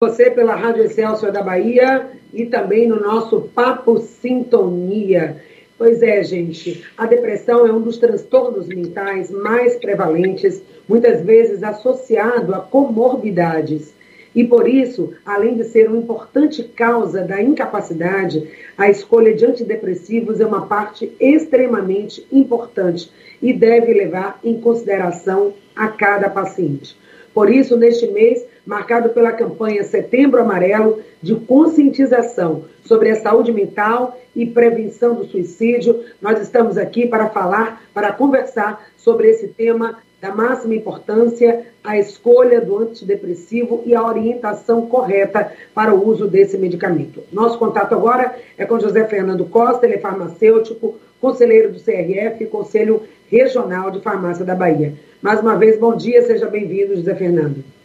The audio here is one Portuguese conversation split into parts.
você pela Rádio Excelsior da Bahia e também no nosso Papo Sintonia. Pois é, gente, a depressão é um dos transtornos mentais mais prevalentes, muitas vezes associado a comorbidades. E por isso, além de ser uma importante causa da incapacidade, a escolha de antidepressivos é uma parte extremamente importante e deve levar em consideração a cada paciente. Por isso, neste mês, marcado pela campanha Setembro Amarelo de conscientização sobre a saúde mental e prevenção do suicídio, nós estamos aqui para falar, para conversar sobre esse tema da máxima importância, a escolha do antidepressivo e a orientação correta para o uso desse medicamento. Nosso contato agora é com José Fernando Costa, ele é farmacêutico, conselheiro do CRF, Conselho Regional de Farmácia da Bahia. Mais uma vez, bom dia, seja bem-vindo, José Fernando.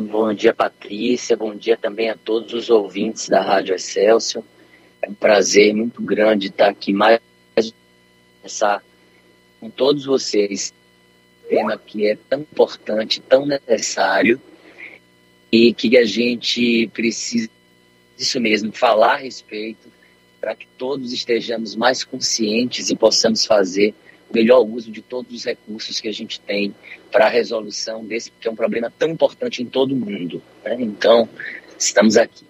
Bom dia, Patrícia. Bom dia também a todos os ouvintes da Rádio Excelsior. É um prazer muito grande estar aqui mais conversar com todos vocês. Tema que é tão importante, tão necessário e que a gente precisa isso mesmo falar a respeito para que todos estejamos mais conscientes e possamos fazer melhor uso de todos os recursos que a gente tem para a resolução desse, que é um problema tão importante em todo o mundo. Né? Então, estamos aqui.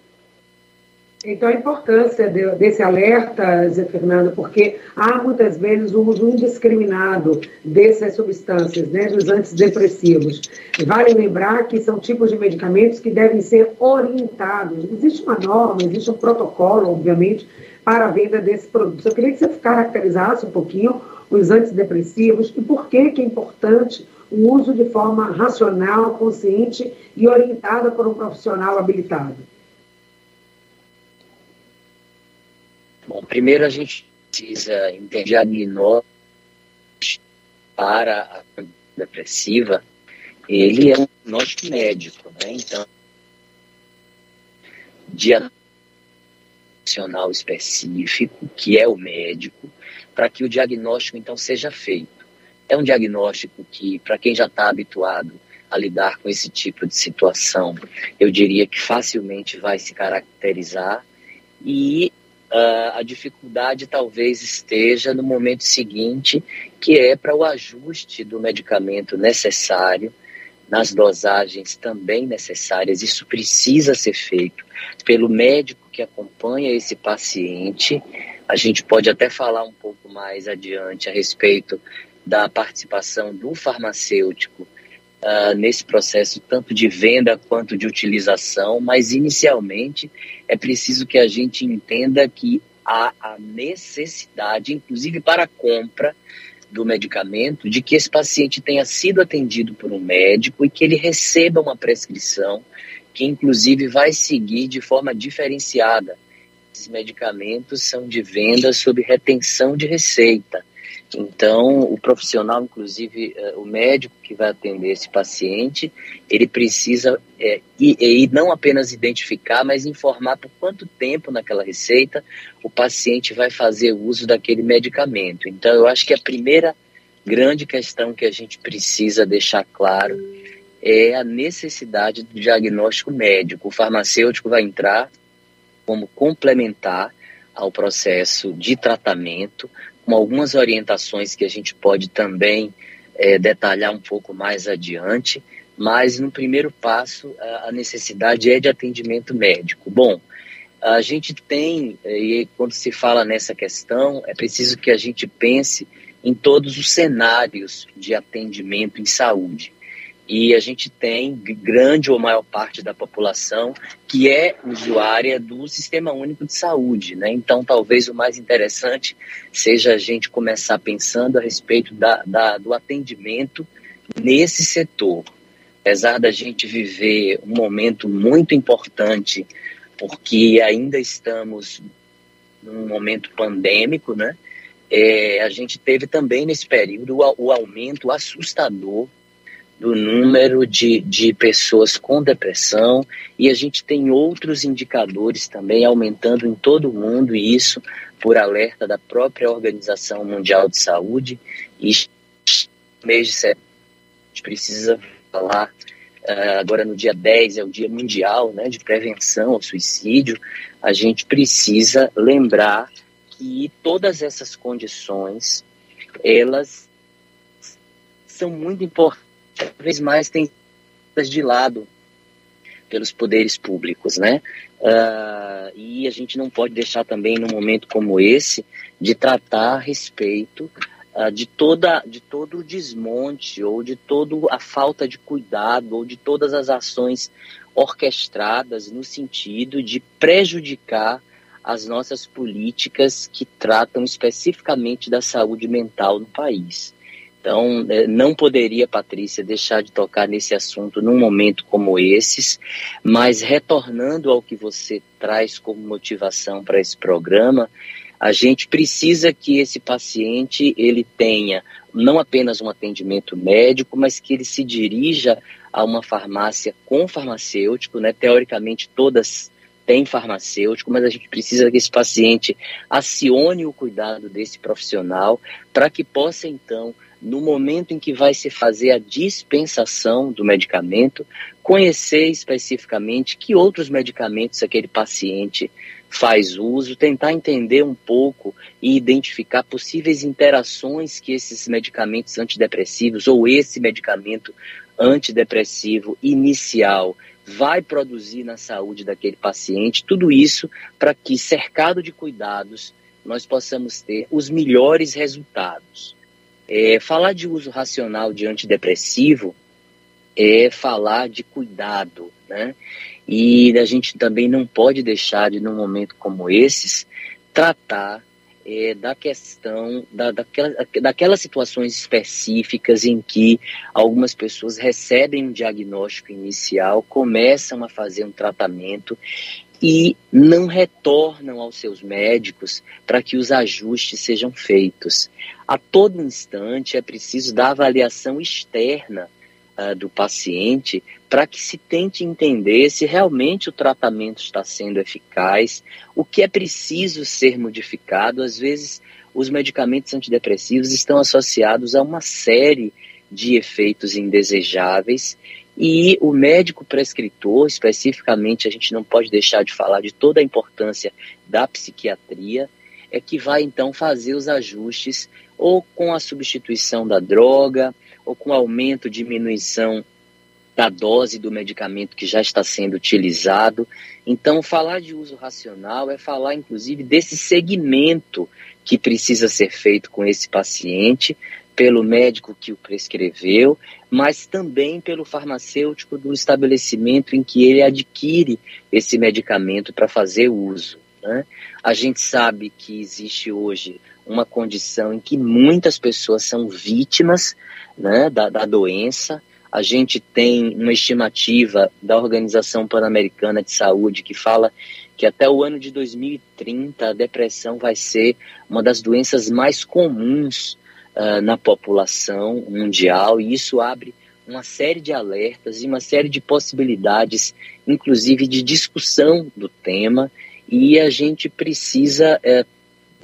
Então, a importância de, desse alerta, Zé Fernando, porque há muitas vezes o uso indiscriminado dessas substâncias, né, dos antidepressivos. Vale lembrar que são tipos de medicamentos que devem ser orientados. Existe uma norma, existe um protocolo, obviamente, para a venda desses produtos. Eu queria que você caracterizasse um pouquinho os antidepressivos e por que, que é importante o uso de forma racional, consciente e orientada por um profissional habilitado. Bom, primeiro a gente precisa entender diagnóstico para a depressiva, ele é um diagnóstico médico, né? Então, diagnóstico específico, que é o médico, para que o diagnóstico então seja feito. É um diagnóstico que, para quem já está habituado a lidar com esse tipo de situação, eu diria que facilmente vai se caracterizar e uh, a dificuldade talvez esteja no momento seguinte, que é para o ajuste do medicamento necessário, nas dosagens também necessárias. Isso precisa ser feito pelo médico que acompanha esse paciente. A gente pode até falar um pouco mais adiante a respeito da participação do farmacêutico uh, nesse processo, tanto de venda quanto de utilização, mas inicialmente é preciso que a gente entenda que há a necessidade, inclusive para a compra do medicamento, de que esse paciente tenha sido atendido por um médico e que ele receba uma prescrição que, inclusive, vai seguir de forma diferenciada. Esses medicamentos são de venda sob retenção de receita. Então, o profissional, inclusive eh, o médico que vai atender esse paciente, ele precisa é, e, e não apenas identificar, mas informar por quanto tempo naquela receita o paciente vai fazer uso daquele medicamento. Então, eu acho que a primeira grande questão que a gente precisa deixar claro é a necessidade do diagnóstico médico. O farmacêutico vai entrar como complementar ao processo de tratamento, com algumas orientações que a gente pode também é, detalhar um pouco mais adiante, mas no primeiro passo a necessidade é de atendimento médico. Bom, a gente tem, e quando se fala nessa questão, é preciso que a gente pense em todos os cenários de atendimento em saúde e a gente tem grande ou maior parte da população que é usuária do Sistema Único de Saúde, né? Então, talvez o mais interessante seja a gente começar pensando a respeito da, da, do atendimento nesse setor. Apesar da gente viver um momento muito importante, porque ainda estamos num momento pandêmico, né? É, a gente teve também nesse período o, o aumento assustador do número de, de pessoas com depressão e a gente tem outros indicadores também aumentando em todo o mundo e isso por alerta da própria Organização Mundial de Saúde. E mês de setembro a gente precisa falar uh, agora no dia 10 é o Dia Mundial né, de Prevenção ao Suicídio, a gente precisa lembrar que todas essas condições, elas são muito importantes, cada vez mais têm de lado pelos poderes públicos, né? Uh, e a gente não pode deixar também, num momento como esse, de tratar a respeito uh, de, toda, de todo o desmonte, ou de toda a falta de cuidado, ou de todas as ações orquestradas no sentido de prejudicar as nossas políticas que tratam especificamente da saúde mental no país. Então, é, não poderia, Patrícia, deixar de tocar nesse assunto num momento como esses, mas retornando ao que você traz como motivação para esse programa, a gente precisa que esse paciente ele tenha não apenas um atendimento médico, mas que ele se dirija a uma farmácia com farmacêutico, né? Teoricamente todas têm farmacêutico, mas a gente precisa que esse paciente acione o cuidado desse profissional para que possa então no momento em que vai se fazer a dispensação do medicamento, conhecer especificamente que outros medicamentos aquele paciente faz uso, tentar entender um pouco e identificar possíveis interações que esses medicamentos antidepressivos ou esse medicamento antidepressivo inicial vai produzir na saúde daquele paciente, tudo isso para que, cercado de cuidados, nós possamos ter os melhores resultados. É, falar de uso racional de antidepressivo é falar de cuidado, né? E a gente também não pode deixar de, num momento como esses, tratar é, da questão, da, daquela, daquelas situações específicas em que algumas pessoas recebem um diagnóstico inicial, começam a fazer um tratamento e não retornam aos seus médicos para que os ajustes sejam feitos. A todo instante é preciso dar avaliação externa uh, do paciente para que se tente entender se realmente o tratamento está sendo eficaz, o que é preciso ser modificado. Às vezes, os medicamentos antidepressivos estão associados a uma série de efeitos indesejáveis e o médico prescritor, especificamente, a gente não pode deixar de falar de toda a importância da psiquiatria, é que vai então fazer os ajustes ou com a substituição da droga, ou com aumento, diminuição da dose do medicamento que já está sendo utilizado. Então, falar de uso racional é falar, inclusive, desse segmento que precisa ser feito com esse paciente, pelo médico que o prescreveu, mas também pelo farmacêutico do estabelecimento em que ele adquire esse medicamento para fazer uso. Né? A gente sabe que existe hoje uma condição em que muitas pessoas são vítimas né, da, da doença. A gente tem uma estimativa da Organização Pan-Americana de Saúde que fala que até o ano de 2030 a depressão vai ser uma das doenças mais comuns uh, na população mundial, e isso abre uma série de alertas e uma série de possibilidades, inclusive de discussão do tema, e a gente precisa, uh,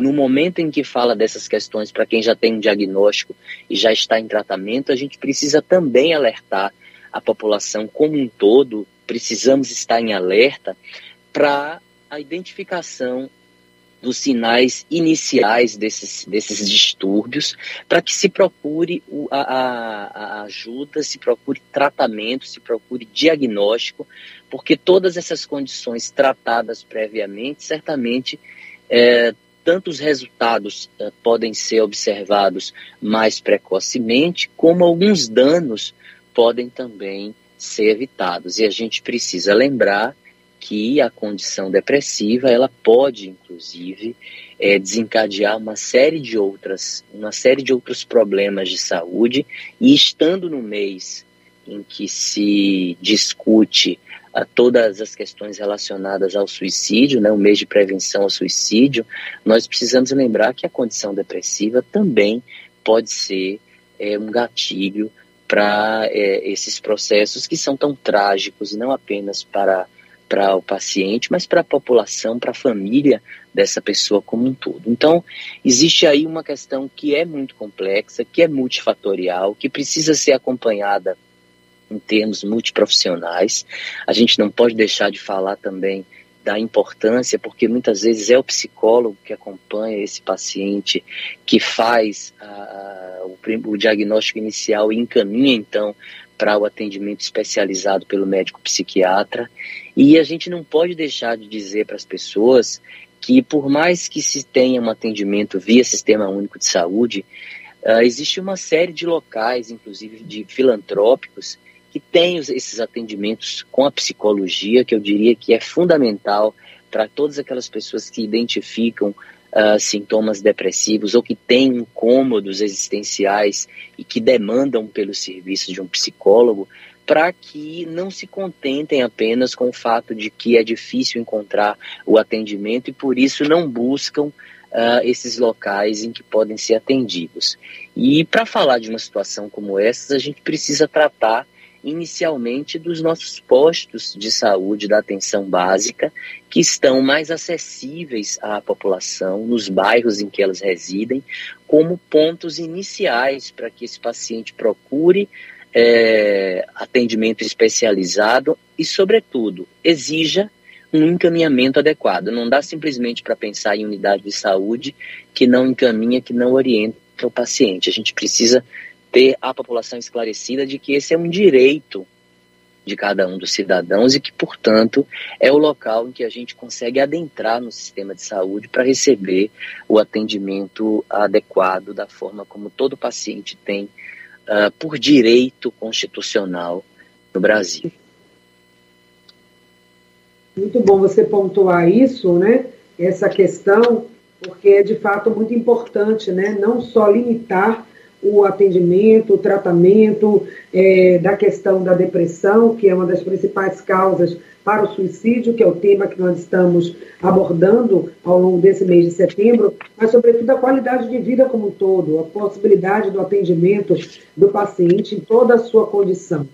no momento em que fala dessas questões, para quem já tem um diagnóstico e já está em tratamento, a gente precisa também alertar a população como um todo, precisamos estar em alerta para a identificação dos sinais iniciais desses, desses distúrbios, para que se procure a, a, ajuda, se procure tratamento, se procure diagnóstico, porque todas essas condições tratadas previamente, certamente, é, tanto os resultados é, podem ser observados mais precocemente, como alguns danos podem também ser evitados. E a gente precisa lembrar que a condição depressiva ela pode inclusive é, desencadear uma série de outras uma série de outros problemas de saúde. E estando no mês em que se discute a ah, todas as questões relacionadas ao suicídio, né, o mês de prevenção ao suicídio, nós precisamos lembrar que a condição depressiva também pode ser é, um gatilho para é, esses processos que são tão trágicos, não apenas para para o paciente, mas para a população, para a família dessa pessoa como um todo. Então, existe aí uma questão que é muito complexa, que é multifatorial, que precisa ser acompanhada em termos multiprofissionais. A gente não pode deixar de falar também da importância, porque muitas vezes é o psicólogo que acompanha esse paciente, que faz o, o diagnóstico inicial e encaminha então para o atendimento especializado pelo médico psiquiatra. E a gente não pode deixar de dizer para as pessoas que, por mais que se tenha um atendimento via Sistema Único de Saúde, uh, existe uma série de locais, inclusive de filantrópicos, que têm esses atendimentos com a psicologia, que eu diria que é fundamental para todas aquelas pessoas que identificam uh, sintomas depressivos ou que têm incômodos existenciais e que demandam pelo serviço de um psicólogo, para que não se contentem apenas com o fato de que é difícil encontrar o atendimento e por isso não buscam uh, esses locais em que podem ser atendidos. E para falar de uma situação como essa, a gente precisa tratar inicialmente dos nossos postos de saúde da atenção básica, que estão mais acessíveis à população, nos bairros em que elas residem, como pontos iniciais para que esse paciente procure é, atendimento especializado e, sobretudo, exija um encaminhamento adequado. Não dá simplesmente para pensar em unidade de saúde que não encaminha, que não orienta o paciente. A gente precisa ter a população esclarecida de que esse é um direito de cada um dos cidadãos e que, portanto, é o local em que a gente consegue adentrar no sistema de saúde para receber o atendimento adequado da forma como todo paciente tem uh, por direito constitucional no Brasil. Muito bom você pontuar isso, né? Essa questão, porque é de fato muito importante, né? Não só limitar o atendimento, o tratamento é, da questão da depressão, que é uma das principais causas para o suicídio, que é o tema que nós estamos abordando ao longo desse mês de setembro, mas, sobretudo, a qualidade de vida como um todo, a possibilidade do atendimento do paciente em toda a sua condição.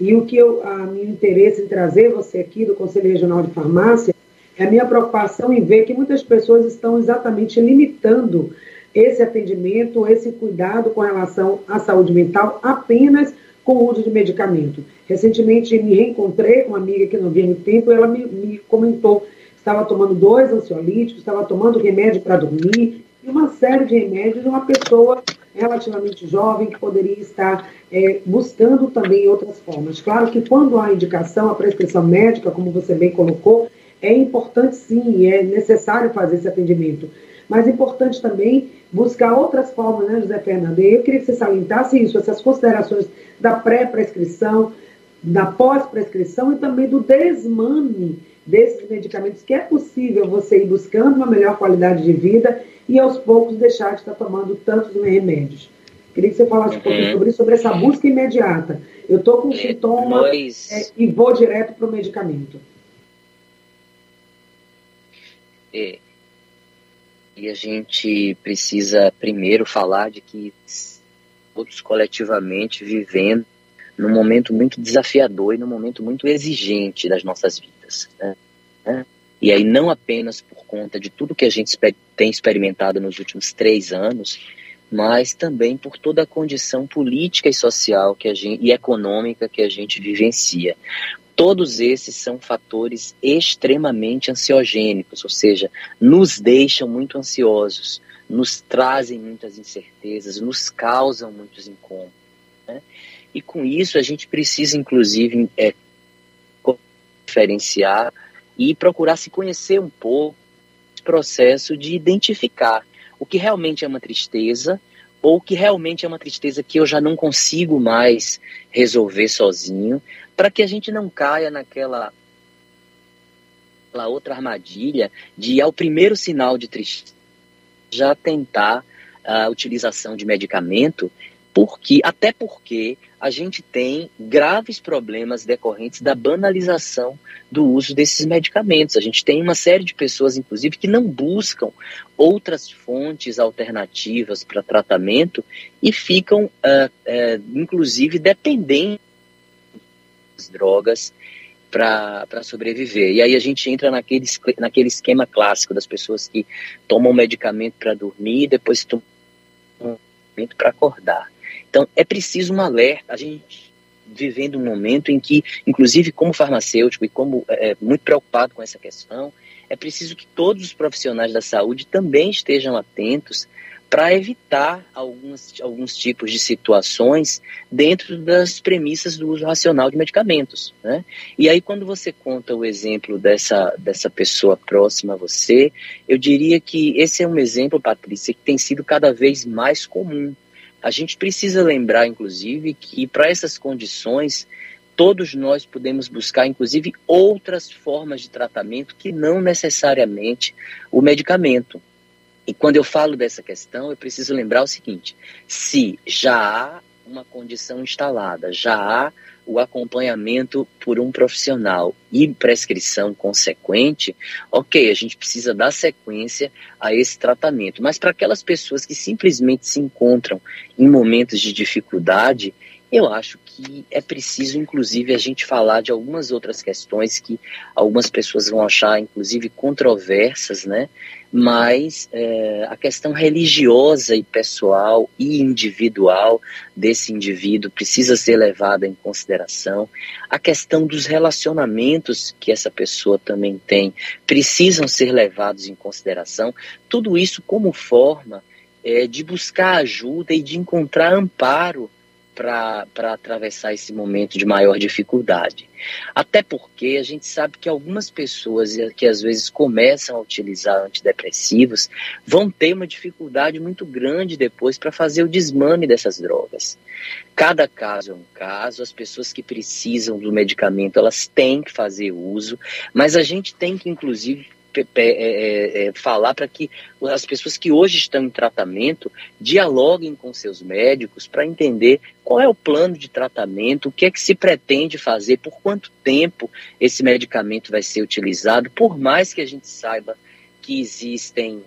E o que eu, a meu interesse em trazer você aqui do Conselho Regional de Farmácia é a minha preocupação em ver que muitas pessoas estão exatamente limitando esse atendimento, esse cuidado com relação à saúde mental apenas com o uso de medicamento. Recentemente me reencontrei com uma amiga que não via muito tempo, ela me, me comentou estava tomando dois ansiolíticos, estava tomando remédio para dormir, e uma série de remédios, uma pessoa relativamente jovem que poderia estar é, buscando também outras formas. Claro que quando há indicação, a prescrição médica, como você bem colocou, é importante sim, é necessário fazer esse atendimento. Mas é importante também buscar outras formas, né, José Fernando? Eu queria que você salientasse isso, essas considerações da pré-prescrição, da pós-prescrição e também do desmame desses medicamentos, que é possível você ir buscando uma melhor qualidade de vida e aos poucos deixar de estar tomando tantos remédios. Queria que você falasse um pouquinho uhum. sobre isso, sobre essa busca imediata. Eu estou com é, sintoma é, e vou direto para o medicamento. É. E a gente precisa primeiro falar de que todos coletivamente vivendo num momento muito desafiador e num momento muito exigente das nossas vidas. Né? E aí não apenas por conta de tudo que a gente tem experimentado nos últimos três anos, mas também por toda a condição política e social que a gente, e econômica que a gente vivencia. Todos esses são fatores extremamente ansiogênicos, ou seja, nos deixam muito ansiosos, nos trazem muitas incertezas, nos causam muitos incômodos. Né? E com isso a gente precisa, inclusive, é, diferenciar e procurar se conhecer um pouco processo de identificar o que realmente é uma tristeza ou que realmente é uma tristeza que eu já não consigo mais resolver sozinho, para que a gente não caia naquela outra armadilha de ao primeiro sinal de tristeza já tentar a utilização de medicamento, porque até porque a gente tem graves problemas decorrentes da banalização do uso desses medicamentos. A gente tem uma série de pessoas, inclusive, que não buscam outras fontes alternativas para tratamento e ficam, uh, uh, inclusive, dependentes das drogas para sobreviver. E aí a gente entra naquele, naquele esquema clássico das pessoas que tomam medicamento para dormir e depois tomam medicamento para acordar. Então, é preciso um alerta. A gente vivendo um momento em que, inclusive como farmacêutico e como é, muito preocupado com essa questão, é preciso que todos os profissionais da saúde também estejam atentos para evitar alguns, alguns tipos de situações dentro das premissas do uso racional de medicamentos. Né? E aí, quando você conta o exemplo dessa, dessa pessoa próxima a você, eu diria que esse é um exemplo, Patrícia, que tem sido cada vez mais comum. A gente precisa lembrar, inclusive, que para essas condições, todos nós podemos buscar, inclusive, outras formas de tratamento que não necessariamente o medicamento. E quando eu falo dessa questão, eu preciso lembrar o seguinte: se já há uma condição instalada, já há o acompanhamento por um profissional e prescrição consequente, ok, a gente precisa dar sequência a esse tratamento. Mas para aquelas pessoas que simplesmente se encontram em momentos de dificuldade, eu acho que é preciso, inclusive, a gente falar de algumas outras questões que algumas pessoas vão achar, inclusive, controversas, né? Mas é, a questão religiosa e pessoal e individual desse indivíduo precisa ser levada em consideração. A questão dos relacionamentos que essa pessoa também tem precisam ser levados em consideração. Tudo isso como forma é, de buscar ajuda e de encontrar amparo para atravessar esse momento de maior dificuldade. Até porque a gente sabe que algumas pessoas que às vezes começam a utilizar antidepressivos vão ter uma dificuldade muito grande depois para fazer o desmame dessas drogas. Cada caso é um caso, as pessoas que precisam do medicamento elas têm que fazer uso, mas a gente tem que inclusive é, é, é, falar para que as pessoas que hoje estão em tratamento dialoguem com seus médicos para entender qual é o plano de tratamento, o que é que se pretende fazer, por quanto tempo esse medicamento vai ser utilizado, por mais que a gente saiba que existem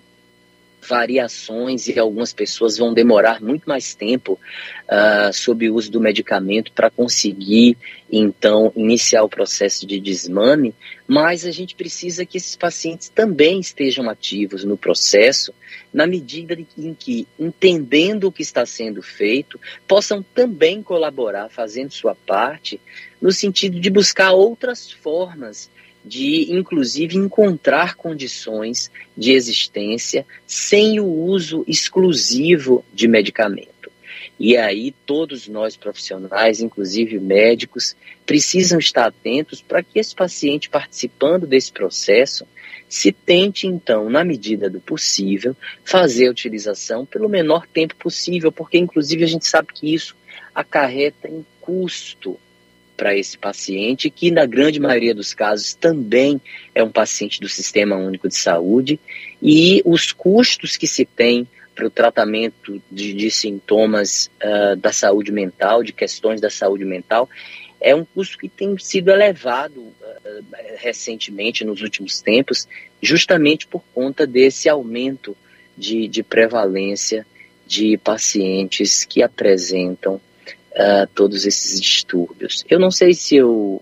variações e algumas pessoas vão demorar muito mais tempo uh, sob o uso do medicamento para conseguir, então, iniciar o processo de desmame, mas a gente precisa que esses pacientes também estejam ativos no processo, na medida em que, entendendo o que está sendo feito, possam também colaborar, fazendo sua parte, no sentido de buscar outras formas de, inclusive, encontrar condições de existência sem o uso exclusivo de medicamento. E aí, todos nós profissionais, inclusive médicos, precisam estar atentos para que esse paciente, participando desse processo, se tente, então, na medida do possível, fazer a utilização pelo menor tempo possível, porque, inclusive, a gente sabe que isso acarreta em custo para esse paciente, que na grande maioria dos casos também é um paciente do Sistema Único de Saúde, e os custos que se tem para o tratamento de, de sintomas uh, da saúde mental, de questões da saúde mental, é um custo que tem sido elevado uh, recentemente, nos últimos tempos, justamente por conta desse aumento de, de prevalência de pacientes que apresentam uh, todos esses distúrbios. Eu não sei se eu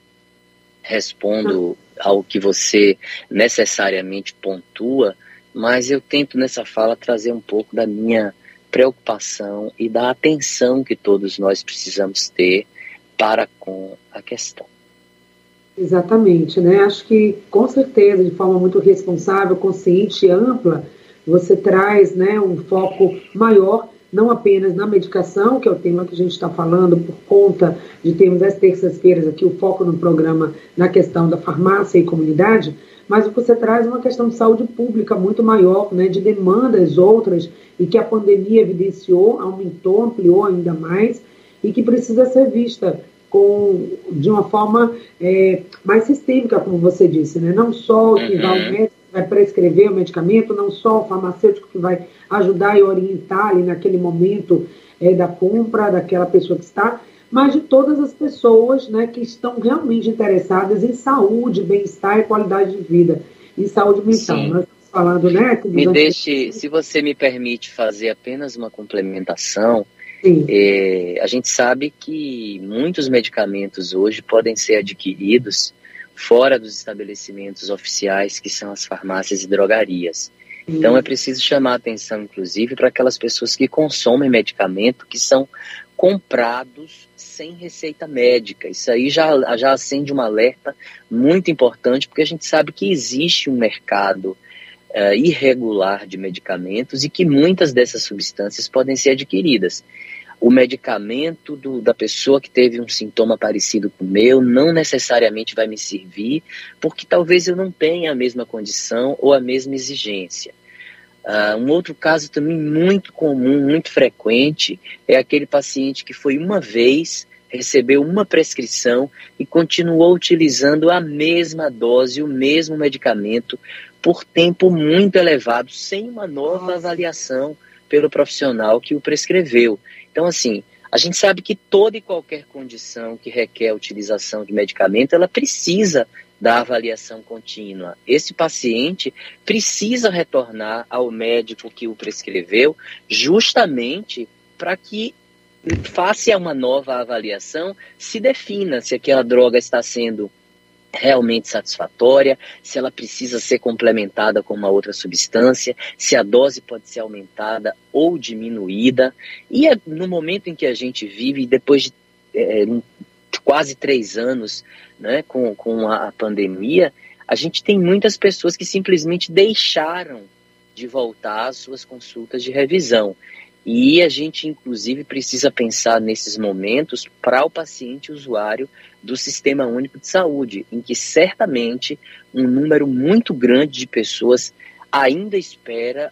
respondo ao que você necessariamente pontua, mas eu tento nessa fala trazer um pouco da minha preocupação e da atenção que todos nós precisamos ter para com a questão. Exatamente, né? Acho que com certeza, de forma muito responsável, consciente e ampla, você traz, né, um foco maior não apenas na medicação, que é o tema que a gente está falando, por conta de termos as terças-feiras aqui o foco no programa na questão da farmácia e comunidade, mas você traz uma questão de saúde pública muito maior, né, de demandas outras, e que a pandemia evidenciou, aumentou, ampliou ainda mais, e que precisa ser vista com, de uma forma é, mais sistêmica, como você disse, né? não só o que vai ao uhum. médico vai prescrever o medicamento, não só o farmacêutico que vai ajudar e orientar ali naquele momento é, da compra daquela pessoa que está, mas de todas as pessoas né, que estão realmente interessadas em saúde, bem-estar e qualidade de vida, em saúde mental. Sim. Nós estamos falando, né? Me deixe, se você me permite fazer apenas uma complementação, é, a gente sabe que muitos medicamentos hoje podem ser adquiridos fora dos estabelecimentos oficiais, que são as farmácias e drogarias. Então é preciso chamar atenção, inclusive, para aquelas pessoas que consomem medicamento que são comprados sem receita médica. Isso aí já, já acende um alerta muito importante, porque a gente sabe que existe um mercado uh, irregular de medicamentos e que muitas dessas substâncias podem ser adquiridas. O medicamento do, da pessoa que teve um sintoma parecido com o meu não necessariamente vai me servir, porque talvez eu não tenha a mesma condição ou a mesma exigência. Uh, um outro caso também muito comum, muito frequente, é aquele paciente que foi uma vez, recebeu uma prescrição e continuou utilizando a mesma dose, o mesmo medicamento, por tempo muito elevado, sem uma nova avaliação pelo profissional que o prescreveu. Então, assim, a gente sabe que toda e qualquer condição que requer a utilização de medicamento, ela precisa da avaliação contínua. Esse paciente precisa retornar ao médico que o prescreveu, justamente para que faça uma nova avaliação, se defina se aquela droga está sendo realmente satisfatória, se ela precisa ser complementada com uma outra substância, se a dose pode ser aumentada ou diminuída. E é no momento em que a gente vive, depois de é, quase três anos né, com, com a, pandemia, a gente tem muitas pessoas que simplesmente deixaram de voltar às suas consultas de revisão. E a gente, inclusive, precisa pensar nesses momentos para o paciente usuário do Sistema Único de Saúde, em que certamente um número muito grande de pessoas ainda espera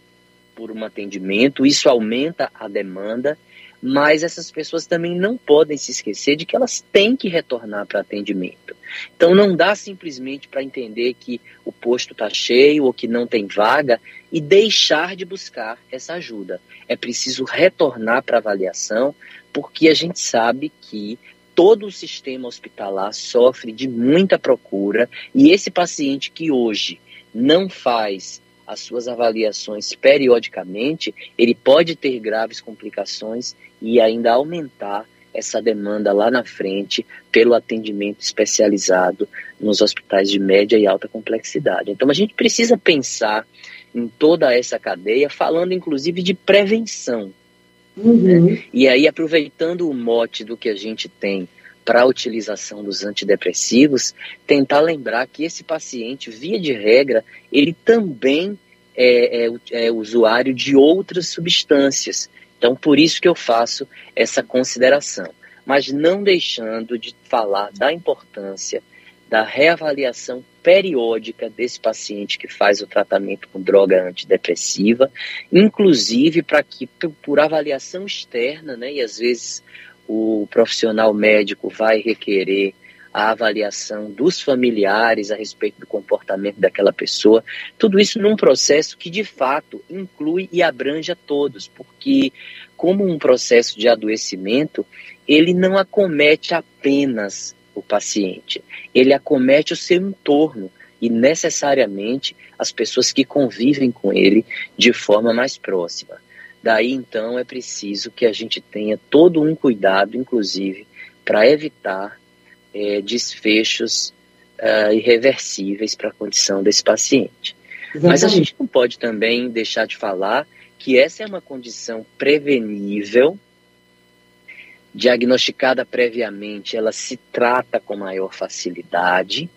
por um atendimento, isso aumenta a demanda mas essas pessoas também não podem se esquecer de que elas têm que retornar para atendimento. Então não dá simplesmente para entender que o posto está cheio ou que não tem vaga e deixar de buscar essa ajuda. É preciso retornar para avaliação, porque a gente sabe que todo o sistema hospitalar sofre de muita procura e esse paciente que hoje não faz as suas avaliações periodicamente, ele pode ter graves complicações e ainda aumentar essa demanda lá na frente pelo atendimento especializado nos hospitais de média e alta complexidade. Então a gente precisa pensar em toda essa cadeia, falando inclusive de prevenção. Uhum. Né? E aí, aproveitando o mote do que a gente tem para a utilização dos antidepressivos, tentar lembrar que esse paciente, via de regra, ele também é, é, é usuário de outras substâncias. Então, por isso que eu faço essa consideração. Mas não deixando de falar da importância da reavaliação periódica desse paciente que faz o tratamento com droga antidepressiva, inclusive para que, por avaliação externa, né, e às vezes o profissional médico vai requerer a avaliação dos familiares a respeito do comportamento daquela pessoa, tudo isso num processo que de fato inclui e abrange a todos, porque como um processo de adoecimento, ele não acomete apenas o paciente, ele acomete o seu entorno e necessariamente as pessoas que convivem com ele de forma mais próxima. Daí então é preciso que a gente tenha todo um cuidado, inclusive, para evitar é, desfechos uh, irreversíveis para a condição desse paciente. Exatamente. Mas a gente não pode também deixar de falar que essa é uma condição prevenível, diagnosticada previamente, ela se trata com maior facilidade,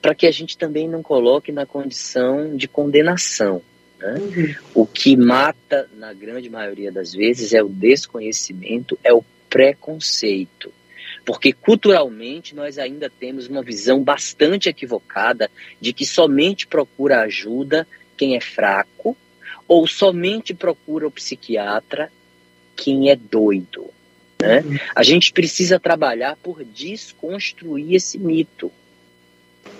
para que a gente também não coloque na condição de condenação. Né? Uhum. O que mata, na grande maioria das vezes, é o desconhecimento, é o preconceito. Porque culturalmente nós ainda temos uma visão bastante equivocada de que somente procura ajuda quem é fraco ou somente procura o psiquiatra quem é doido. Né? A gente precisa trabalhar por desconstruir esse mito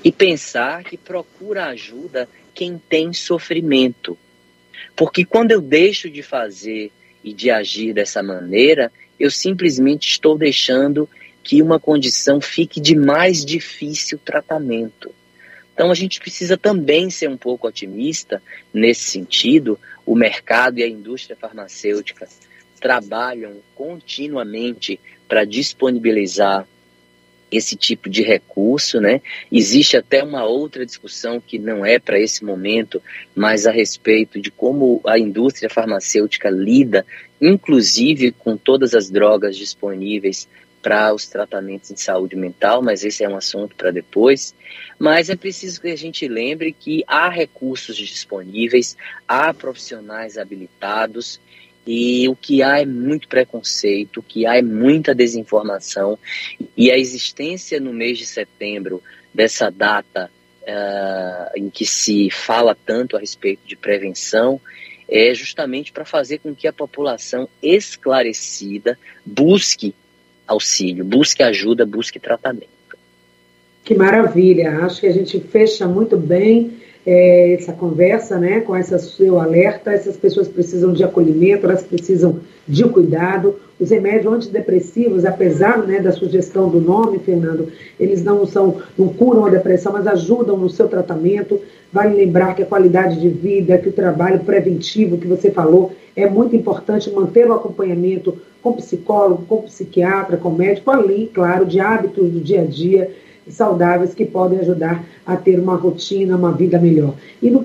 e pensar que procura ajuda quem tem sofrimento. Porque quando eu deixo de fazer e de agir dessa maneira, eu simplesmente estou deixando que uma condição fique de mais difícil tratamento. Então a gente precisa também ser um pouco otimista nesse sentido. O mercado e a indústria farmacêutica trabalham continuamente para disponibilizar esse tipo de recurso, né? Existe até uma outra discussão que não é para esse momento, mas a respeito de como a indústria farmacêutica lida, inclusive com todas as drogas disponíveis para os tratamentos de saúde mental, mas esse é um assunto para depois. Mas é preciso que a gente lembre que há recursos disponíveis, há profissionais habilitados e o que há é muito preconceito, o que há é muita desinformação e a existência no mês de setembro dessa data uh, em que se fala tanto a respeito de prevenção é justamente para fazer com que a população esclarecida busque auxílio, busque ajuda, busque tratamento. Que maravilha! Acho que a gente fecha muito bem é, essa conversa, né, com esse seu alerta. Essas pessoas precisam de acolhimento, elas precisam de cuidado. Os remédios antidepressivos, apesar né, da sugestão do nome, Fernando, eles não são, não curam a depressão, mas ajudam no seu tratamento. Vale lembrar que a qualidade de vida, que o trabalho preventivo que você falou, é muito importante manter o acompanhamento com psicólogo, com psiquiatra, com médico, além, claro, de hábitos do dia a dia saudáveis que podem ajudar a ter uma rotina, uma vida melhor. E no,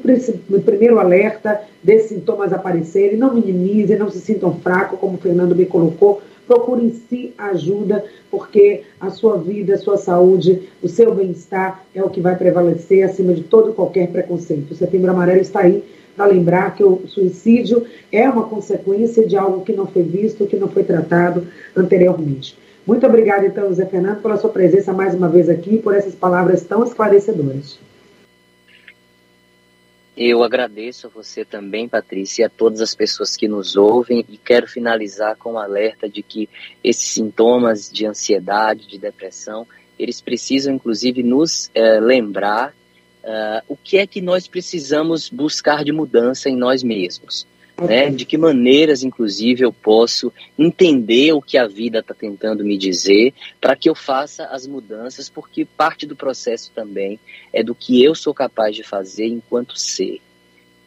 no primeiro alerta desses sintomas aparecerem, não minimizem, não se sintam fracos, como o Fernando me colocou, procurem se ajuda, porque a sua vida, a sua saúde, o seu bem-estar é o que vai prevalecer acima de todo qualquer preconceito. O Setembro Amarelo está aí para lembrar que o suicídio é uma consequência de algo que não foi visto, que não foi tratado anteriormente. Muito obrigada, então, Zé Fernando, pela sua presença mais uma vez aqui, por essas palavras tão esclarecedoras. Eu agradeço a você também, Patrícia, e a todas as pessoas que nos ouvem e quero finalizar com o um alerta de que esses sintomas de ansiedade, de depressão, eles precisam inclusive nos eh, lembrar uh, o que é que nós precisamos buscar de mudança em nós mesmos. Né? De que maneiras, inclusive, eu posso entender o que a vida está tentando me dizer para que eu faça as mudanças, porque parte do processo também é do que eu sou capaz de fazer enquanto ser.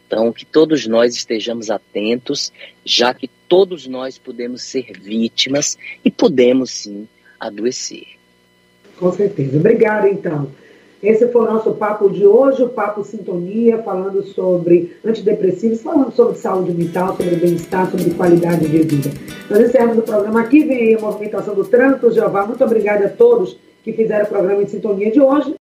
Então, que todos nós estejamos atentos, já que todos nós podemos ser vítimas e podemos sim adoecer. Com certeza. Obrigada, então. Esse foi o nosso papo de hoje, o Papo Sintonia, falando sobre antidepressivos, falando sobre saúde mental, sobre bem-estar, sobre qualidade de vida. Nós encerramos o programa aqui, vem aí a movimentação do trânsito. Jeová, muito obrigada a todos que fizeram o programa em sintonia de hoje.